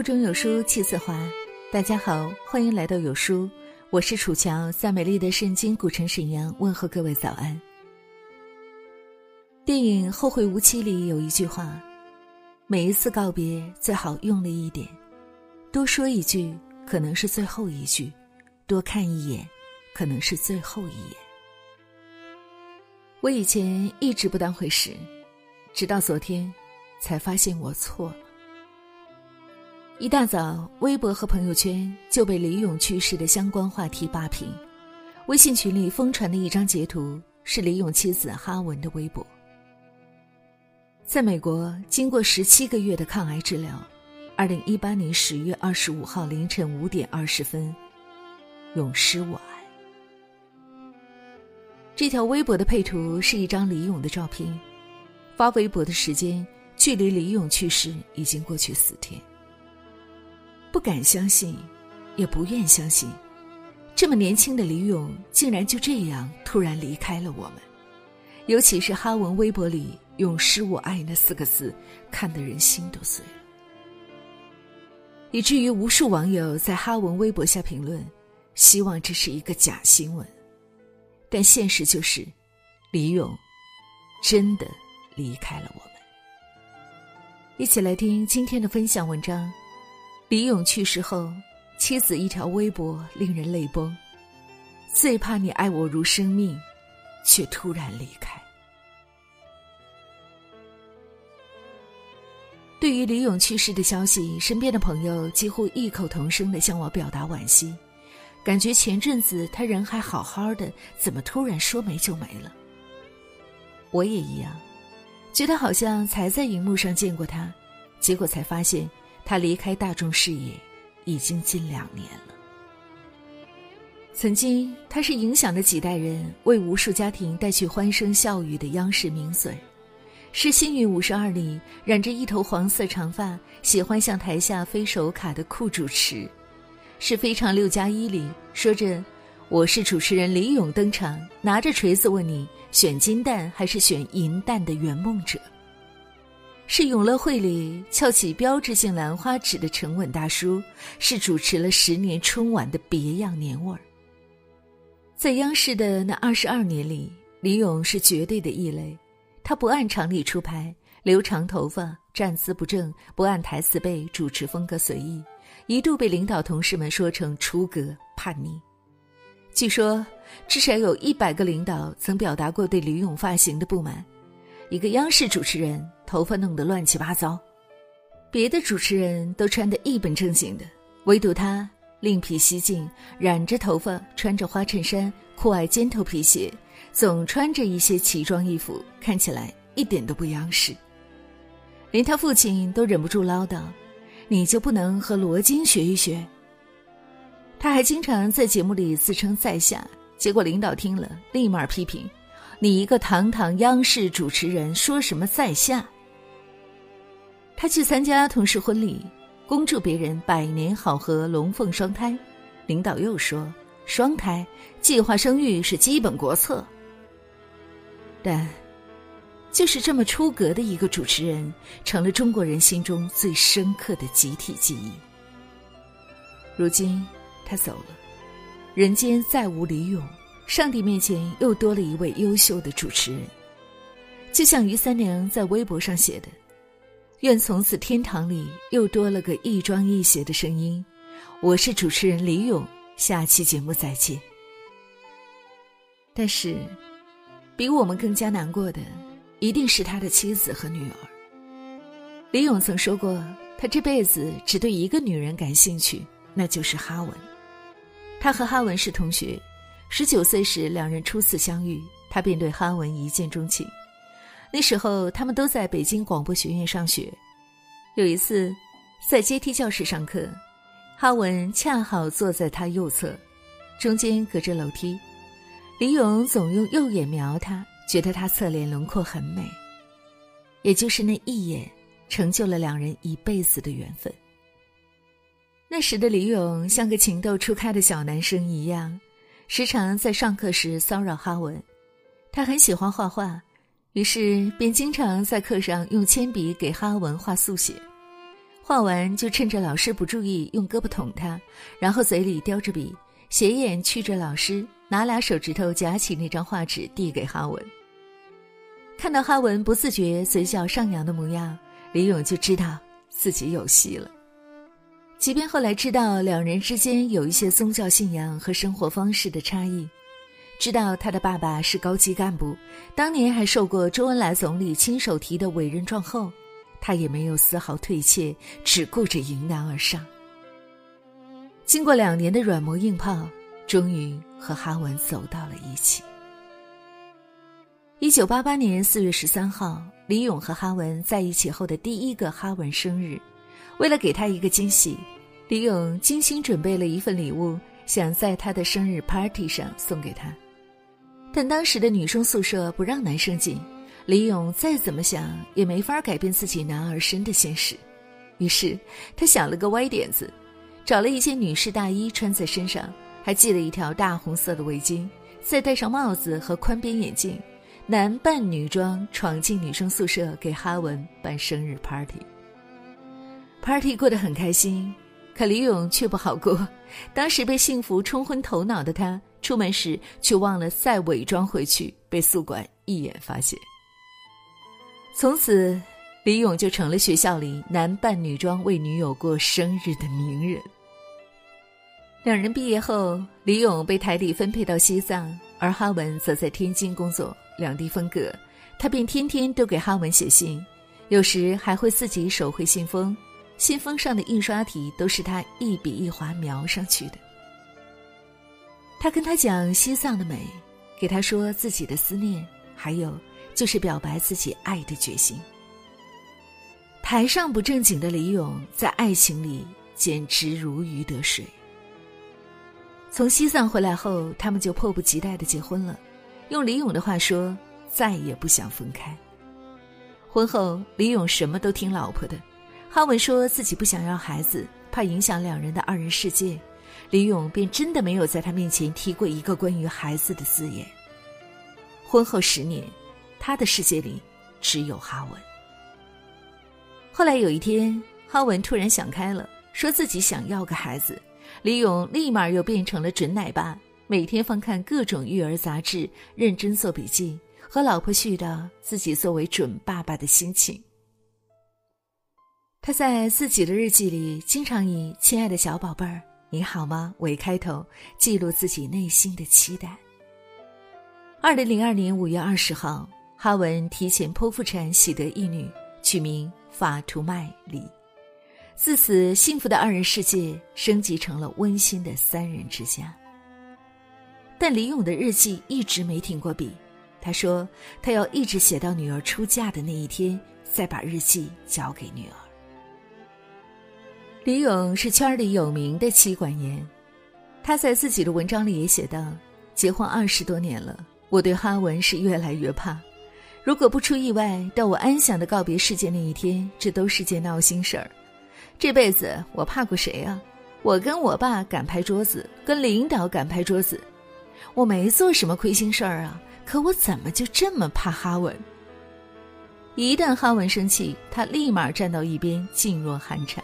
腹中有书气自华。大家好，欢迎来到有书，我是楚乔，在美丽的圣经古城沈阳问候各位早安。电影《后会无期》里有一句话：每一次告别最好用力一点，多说一句可能是最后一句，多看一眼可能是最后一眼。我以前一直不当回事，直到昨天才发现我错了。一大早，微博和朋友圈就被李咏去世的相关话题霸屏。微信群里疯传的一张截图是李咏妻子哈文的微博。在美国，经过十七个月的抗癌治疗，二零一八年十月二十五号凌晨五点二十分，永失我爱。这条微博的配图是一张李咏的照片，发微博的时间距离李咏去世已经过去四天。不敢相信，也不愿相信，这么年轻的李咏竟然就这样突然离开了我们。尤其是哈文微博里“永失我爱”那四个字，看得人心都碎了。以至于无数网友在哈文微博下评论，希望这是一个假新闻。但现实就是，李咏真的离开了我们。一起来听今天的分享文章。李勇去世后，妻子一条微博令人泪崩。最怕你爱我如生命，却突然离开。对于李勇去世的消息，身边的朋友几乎异口同声的向我表达惋惜，感觉前阵子他人还好好的，怎么突然说没就没了？我也一样，觉得好像才在荧幕上见过他，结果才发现。他离开大众视野已经近两年了。曾经，他是影响了几代人、为无数家庭带去欢声笑语的央视名嘴，是《幸运五十二》里染着一头黄色长发、喜欢向台下飞手卡的酷主持，是《非常六加一》里说着“我是主持人李咏”登场，拿着锤子问你选金蛋还是选银蛋的圆梦者。是永乐会里翘起标志性兰花指的沉稳大叔，是主持了十年春晚的别样年味儿。在央视的那二十二年里，李咏是绝对的异类。他不按常理出牌，留长头发，站姿不正，不按台词背，主持风格随意，一度被领导同事们说成出格叛逆。据说，至少有一百个领导曾表达过对李咏发型的不满。一个央视主持人头发弄得乱七八糟，别的主持人都穿得一本正经的，唯独他另辟蹊径，染着头发，穿着花衬衫，酷爱尖头皮鞋，总穿着一些奇装异服，看起来一点都不央视。连他父亲都忍不住唠叨：“你就不能和罗京学一学？”他还经常在节目里自称在下，结果领导听了立马批评。你一个堂堂央视主持人，说什么在下？他去参加同事婚礼，恭祝别人百年好合、龙凤双胎。领导又说：“双胎，计划生育是基本国策。”但，就是这么出格的一个主持人，成了中国人心中最深刻的集体记忆。如今，他走了，人间再无李咏。上帝面前又多了一位优秀的主持人，就像于三娘在微博上写的：“愿从此天堂里又多了个亦庄亦谐的声音。”我是主持人李勇，下期节目再见。但是，比我们更加难过的，一定是他的妻子和女儿。李勇曾说过，他这辈子只对一个女人感兴趣，那就是哈文。他和哈文是同学。十九岁时，两人初次相遇，他便对哈文一见钟情。那时候，他们都在北京广播学院上学。有一次，在阶梯教室上课，哈文恰好坐在他右侧，中间隔着楼梯。李勇总用右眼瞄他，觉得他侧脸轮廓很美。也就是那一眼，成就了两人一辈子的缘分。那时的李勇像个情窦初开的小男生一样。时常在上课时骚扰哈文，他很喜欢画画，于是便经常在课上用铅笔给哈文画速写。画完就趁着老师不注意，用胳膊捅他，然后嘴里叼着笔，斜眼觑着老师，拿俩手指头夹起那张画纸递给哈文。看到哈文不自觉嘴角上扬的模样，李勇就知道自己有戏了。即便后来知道两人之间有一些宗教信仰和生活方式的差异。知道他的爸爸是高级干部，当年还受过周恩来总理亲手提的委任状后，他也没有丝毫退怯，只顾着迎难而上。经过两年的软磨硬泡，终于和哈文走到了一起。一九八八年四月十三号，李勇和哈文在一起后的第一个哈文生日，为了给他一个惊喜，李勇精心准备了一份礼物，想在他的生日 party 上送给他。但当时的女生宿舍不让男生进，李勇再怎么想也没法改变自己男儿身的现实，于是他想了个歪点子，找了一件女士大衣穿在身上，还系了一条大红色的围巾，再戴上帽子和宽边眼镜，男扮女装闯进女生宿舍给哈文办生日 party。party 过得很开心，可李勇却不好过，当时被幸福冲昏头脑的他。出门时却忘了再伪装回去，被宿管一眼发现。从此，李勇就成了学校里男扮女装为女友过生日的名人。两人毕业后，李勇被台里分配到西藏，而哈文则在天津工作，两地分隔，他便天天都给哈文写信，有时还会自己手绘信封，信封上的印刷体都是他一笔一划描上去的。他跟他讲西藏的美，给他说自己的思念，还有就是表白自己爱的决心。台上不正经的李勇，在爱情里简直如鱼得水。从西藏回来后，他们就迫不及待的结婚了。用李勇的话说，再也不想分开。婚后，李勇什么都听老婆的。哈文说自己不想要孩子，怕影响两人的二人世界。李勇便真的没有在他面前提过一个关于孩子的字眼。婚后十年，他的世界里只有哈文。后来有一天，哈文突然想开了，说自己想要个孩子。李勇立马又变成了准奶爸，每天翻看各种育儿杂志，认真做笔记，和老婆絮叨自己作为准爸爸的心情。他在自己的日记里，经常以“亲爱的小宝贝儿”。你好吗？为开头记录自己内心的期待。二零零二年五月二十号，哈文提前剖腹产，喜得一女，取名法图麦里。自此，幸福的二人世界升级成了温馨的三人之家。但李勇的日记一直没停过笔，他说他要一直写到女儿出嫁的那一天，再把日记交给女儿。李勇是圈里有名的妻管严，他在自己的文章里也写道：“结婚二十多年了，我对哈文是越来越怕。如果不出意外，到我安详的告别世界那一天，这都是件闹心事儿。这辈子我怕过谁啊？我跟我爸敢拍桌子，跟领导敢拍桌子，我没做什么亏心事儿啊。可我怎么就这么怕哈文？一旦哈文生气，他立马站到一边，噤若寒蝉。”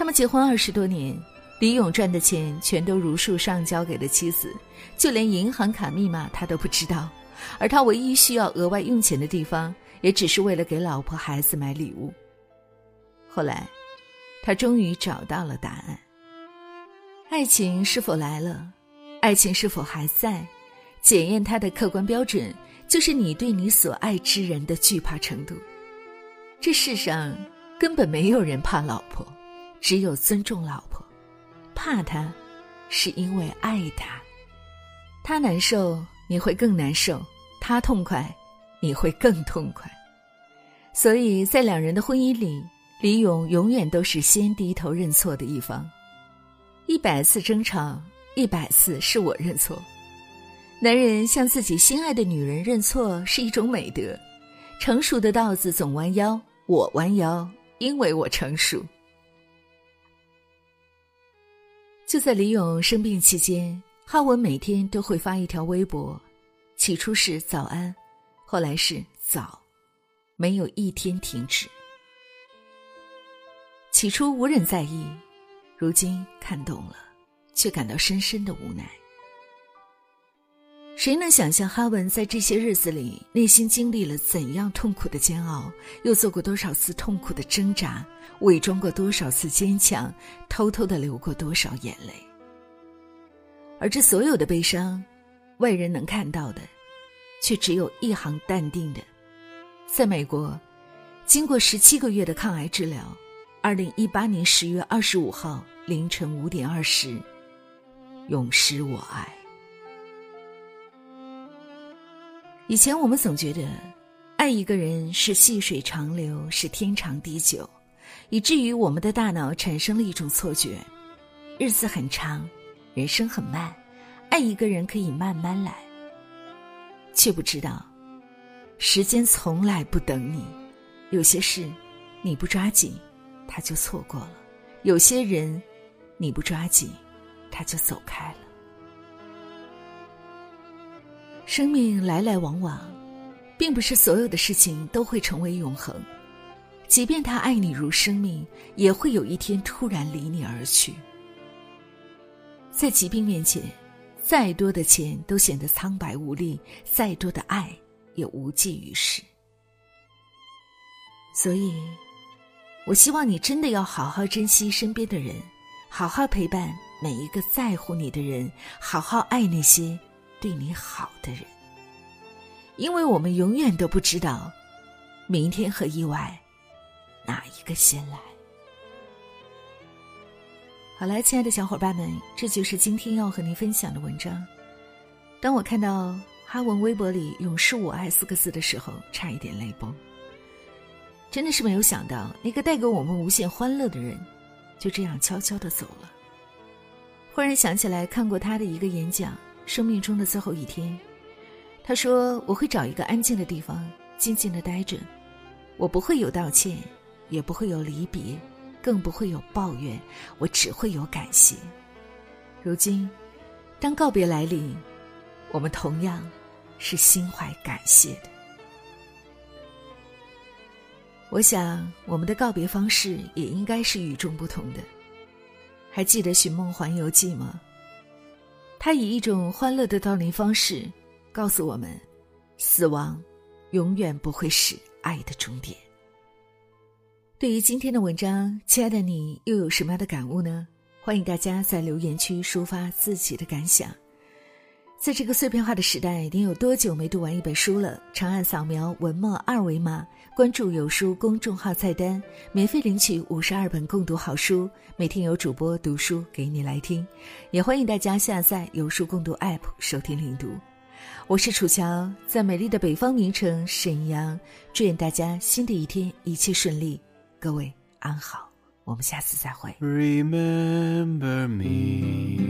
他们结婚二十多年，李勇赚的钱全都如数上交给了妻子，就连银行卡密码他都不知道。而他唯一需要额外用钱的地方，也只是为了给老婆孩子买礼物。后来，他终于找到了答案：爱情是否来了，爱情是否还在，检验他的客观标准，就是你对你所爱之人的惧怕程度。这世上根本没有人怕老婆。只有尊重老婆，怕她，是因为爱她。她难受，你会更难受；她痛快，你会更痛快。所以在两人的婚姻里，李勇永远都是先低头认错的一方。一百次争吵，一百次是我认错。男人向自己心爱的女人认错是一种美德。成熟的稻子总弯腰，我弯腰，因为我成熟。就在李咏生病期间，哈文每天都会发一条微博，起初是早安，后来是早，没有一天停止。起初无人在意，如今看懂了，却感到深深的无奈。谁能想象哈文在这些日子里内心经历了怎样痛苦的煎熬，又做过多少次痛苦的挣扎，伪装过多少次坚强，偷偷的流过多少眼泪？而这所有的悲伤，外人能看到的，却只有一行淡定的：在美国，经过十七个月的抗癌治疗，二零一八年十月二十五号凌晨五点二十，永失我爱。以前我们总觉得，爱一个人是细水长流，是天长地久，以至于我们的大脑产生了一种错觉：日子很长，人生很慢，爱一个人可以慢慢来。却不知道，时间从来不等你，有些事你不抓紧，他就错过了；有些人你不抓紧，他就走开了。生命来来往往，并不是所有的事情都会成为永恒。即便他爱你如生命，也会有一天突然离你而去。在疾病面前，再多的钱都显得苍白无力，再多的爱也无济于事。所以，我希望你真的要好好珍惜身边的人，好好陪伴每一个在乎你的人，好好爱那些。对你好的人，因为我们永远都不知道，明天和意外哪一个先来。好了，亲爱的小伙伴们，这就是今天要和您分享的文章。当我看到哈文微博里“永世我爱”四个字的时候，差一点泪崩。真的是没有想到，那个带给我们无限欢乐的人，就这样悄悄的走了。忽然想起来看过他的一个演讲。生命中的最后一天，他说：“我会找一个安静的地方，静静的待着。我不会有道歉，也不会有离别，更不会有抱怨，我只会有感谢。”如今，当告别来临，我们同样是心怀感谢的。我想，我们的告别方式也应该是与众不同的。还记得《寻梦环游记》吗？他以一种欢乐的悼念方式，告诉我们：死亡永远不会是爱的终点。对于今天的文章，亲爱的你又有什么样的感悟呢？欢迎大家在留言区抒发自己的感想。在这个碎片化的时代，你有多久没读完一本书了？长按扫描文末二维码。关注有书公众号菜单，免费领取五十二本共读好书，每天有主播读书给你来听。也欢迎大家下载有书共读 App 收听领读。我是楚乔，在美丽的北方名城沈阳，祝愿大家新的一天一切顺利，各位安好，我们下次再会。Remember me,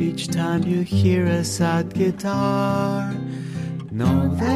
Each time you hear a sad guitar, know that.